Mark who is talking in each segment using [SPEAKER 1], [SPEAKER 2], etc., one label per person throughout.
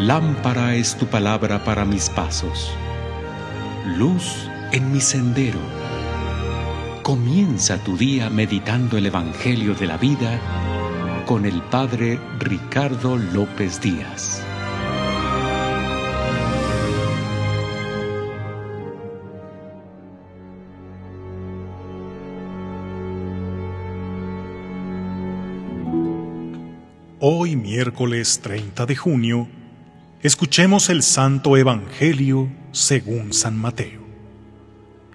[SPEAKER 1] Lámpara es tu palabra para mis pasos, luz en mi sendero. Comienza tu día meditando el Evangelio de la vida con el Padre Ricardo López Díaz.
[SPEAKER 2] Hoy miércoles 30 de junio, escuchemos el Santo Evangelio según San Mateo.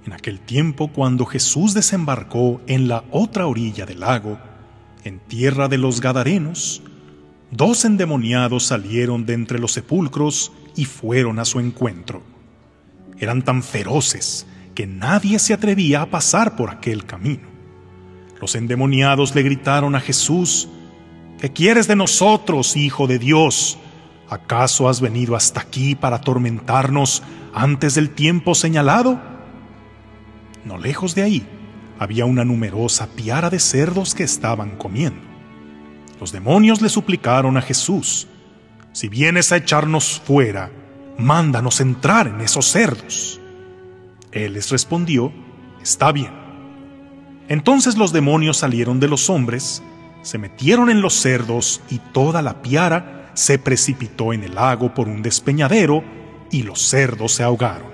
[SPEAKER 2] En aquel tiempo cuando Jesús desembarcó en la otra orilla del lago, en tierra de los Gadarenos, dos endemoniados salieron de entre los sepulcros y fueron a su encuentro. Eran tan feroces que nadie se atrevía a pasar por aquel camino. Los endemoniados le gritaron a Jesús, ¿Qué quieres de nosotros, Hijo de Dios? ¿Acaso has venido hasta aquí para atormentarnos antes del tiempo señalado? No lejos de ahí había una numerosa piara de cerdos que estaban comiendo. Los demonios le suplicaron a Jesús, si vienes a echarnos fuera, mándanos entrar en esos cerdos. Él les respondió, está bien. Entonces los demonios salieron de los hombres, se metieron en los cerdos y toda la piara se precipitó en el lago por un despeñadero y los cerdos se ahogaron.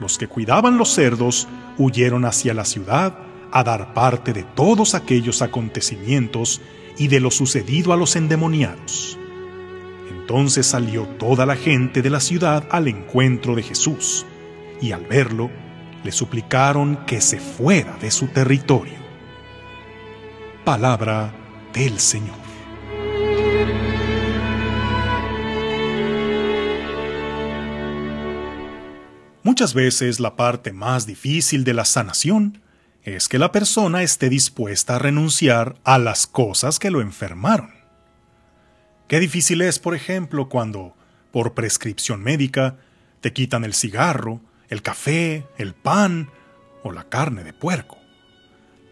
[SPEAKER 2] Los que cuidaban los cerdos huyeron hacia la ciudad a dar parte de todos aquellos acontecimientos y de lo sucedido a los endemoniados. Entonces salió toda la gente de la ciudad al encuentro de Jesús, y al verlo, le suplicaron que se fuera de su territorio. Palabra del Señor. Muchas veces la parte más difícil de la sanación es que la persona esté dispuesta a renunciar a las cosas que lo enfermaron. Qué difícil es, por ejemplo, cuando, por prescripción médica, te quitan el cigarro, el café, el pan o la carne de puerco.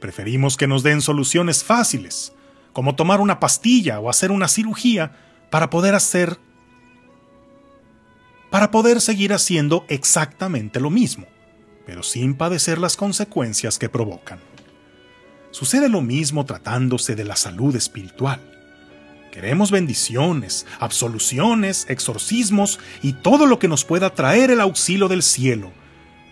[SPEAKER 2] Preferimos que nos den soluciones fáciles, como tomar una pastilla o hacer una cirugía para poder hacer para poder seguir haciendo exactamente lo mismo, pero sin padecer las consecuencias que provocan. Sucede lo mismo tratándose de la salud espiritual. Queremos bendiciones, absoluciones, exorcismos y todo lo que nos pueda traer el auxilio del cielo,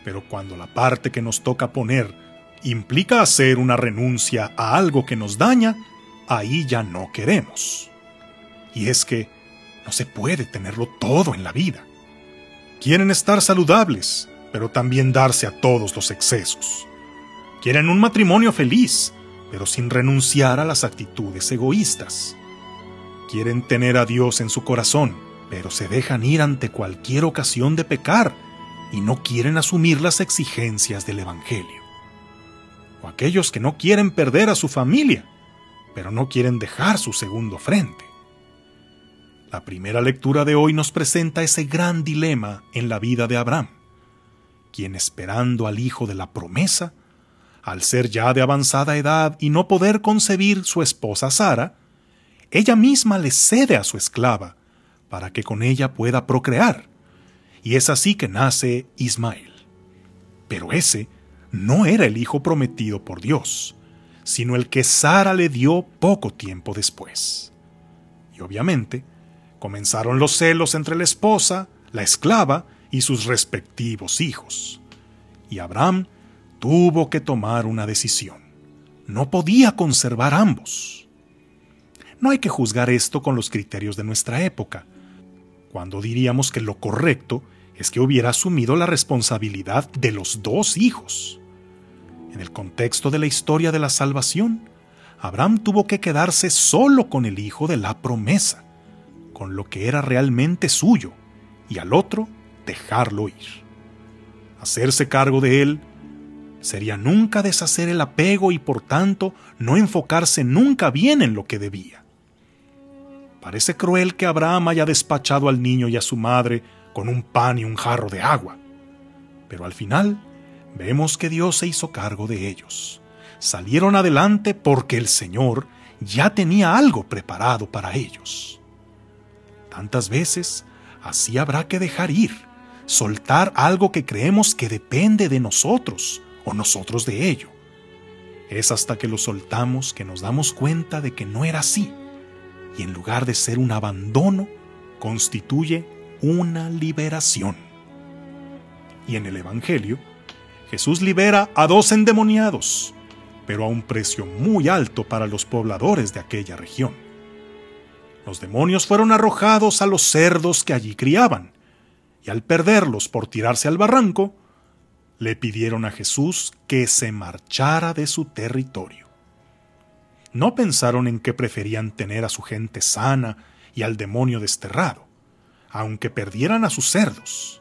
[SPEAKER 2] pero cuando la parte que nos toca poner implica hacer una renuncia a algo que nos daña, ahí ya no queremos. Y es que no se puede tenerlo todo en la vida. Quieren estar saludables, pero también darse a todos los excesos. Quieren un matrimonio feliz, pero sin renunciar a las actitudes egoístas. Quieren tener a Dios en su corazón, pero se dejan ir ante cualquier ocasión de pecar y no quieren asumir las exigencias del Evangelio o aquellos que no quieren perder a su familia, pero no quieren dejar su segundo frente. La primera lectura de hoy nos presenta ese gran dilema en la vida de Abraham, quien esperando al hijo de la promesa, al ser ya de avanzada edad y no poder concebir su esposa Sara, ella misma le cede a su esclava para que con ella pueda procrear, y es así que nace Ismael. Pero ese no era el hijo prometido por Dios, sino el que Sara le dio poco tiempo después. Y obviamente, comenzaron los celos entre la esposa, la esclava y sus respectivos hijos. Y Abraham tuvo que tomar una decisión. No podía conservar ambos. No hay que juzgar esto con los criterios de nuestra época, cuando diríamos que lo correcto es que hubiera asumido la responsabilidad de los dos hijos. En el contexto de la historia de la salvación, Abraham tuvo que quedarse solo con el hijo de la promesa, con lo que era realmente suyo, y al otro dejarlo ir. Hacerse cargo de él sería nunca deshacer el apego y por tanto no enfocarse nunca bien en lo que debía. Parece cruel que Abraham haya despachado al niño y a su madre con un pan y un jarro de agua, pero al final vemos que Dios se hizo cargo de ellos. Salieron adelante porque el Señor ya tenía algo preparado para ellos. Tantas veces así habrá que dejar ir, soltar algo que creemos que depende de nosotros o nosotros de ello. Es hasta que lo soltamos que nos damos cuenta de que no era así, y en lugar de ser un abandono, constituye una liberación. Y en el Evangelio, Jesús libera a dos endemoniados, pero a un precio muy alto para los pobladores de aquella región. Los demonios fueron arrojados a los cerdos que allí criaban, y al perderlos por tirarse al barranco, le pidieron a Jesús que se marchara de su territorio. No pensaron en que preferían tener a su gente sana y al demonio desterrado, aunque perdieran a sus cerdos.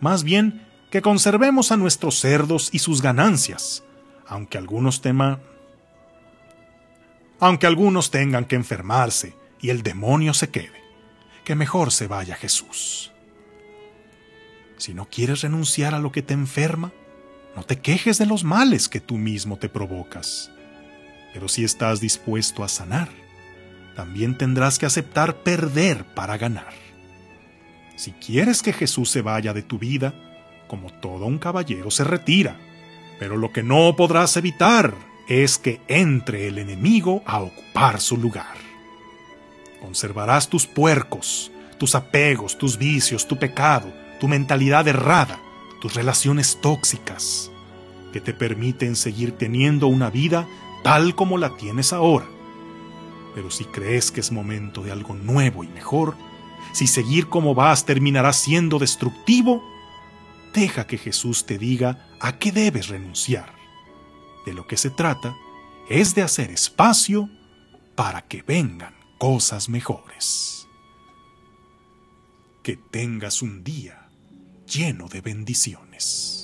[SPEAKER 2] Más bien, que conservemos a nuestros cerdos y sus ganancias, aunque algunos teman aunque algunos tengan que enfermarse y el demonio se quede, que mejor se vaya Jesús. Si no quieres renunciar a lo que te enferma, no te quejes de los males que tú mismo te provocas. Pero si estás dispuesto a sanar, también tendrás que aceptar perder para ganar. Si quieres que Jesús se vaya de tu vida, como todo un caballero se retira, pero lo que no podrás evitar es que entre el enemigo a ocupar su lugar. Conservarás tus puercos, tus apegos, tus vicios, tu pecado, tu mentalidad errada, tus relaciones tóxicas, que te permiten seguir teniendo una vida tal como la tienes ahora. Pero si crees que es momento de algo nuevo y mejor, si seguir como vas terminará siendo destructivo, deja que Jesús te diga a qué debes renunciar. De lo que se trata es de hacer espacio para que vengan cosas mejores. Que tengas un día lleno de bendiciones.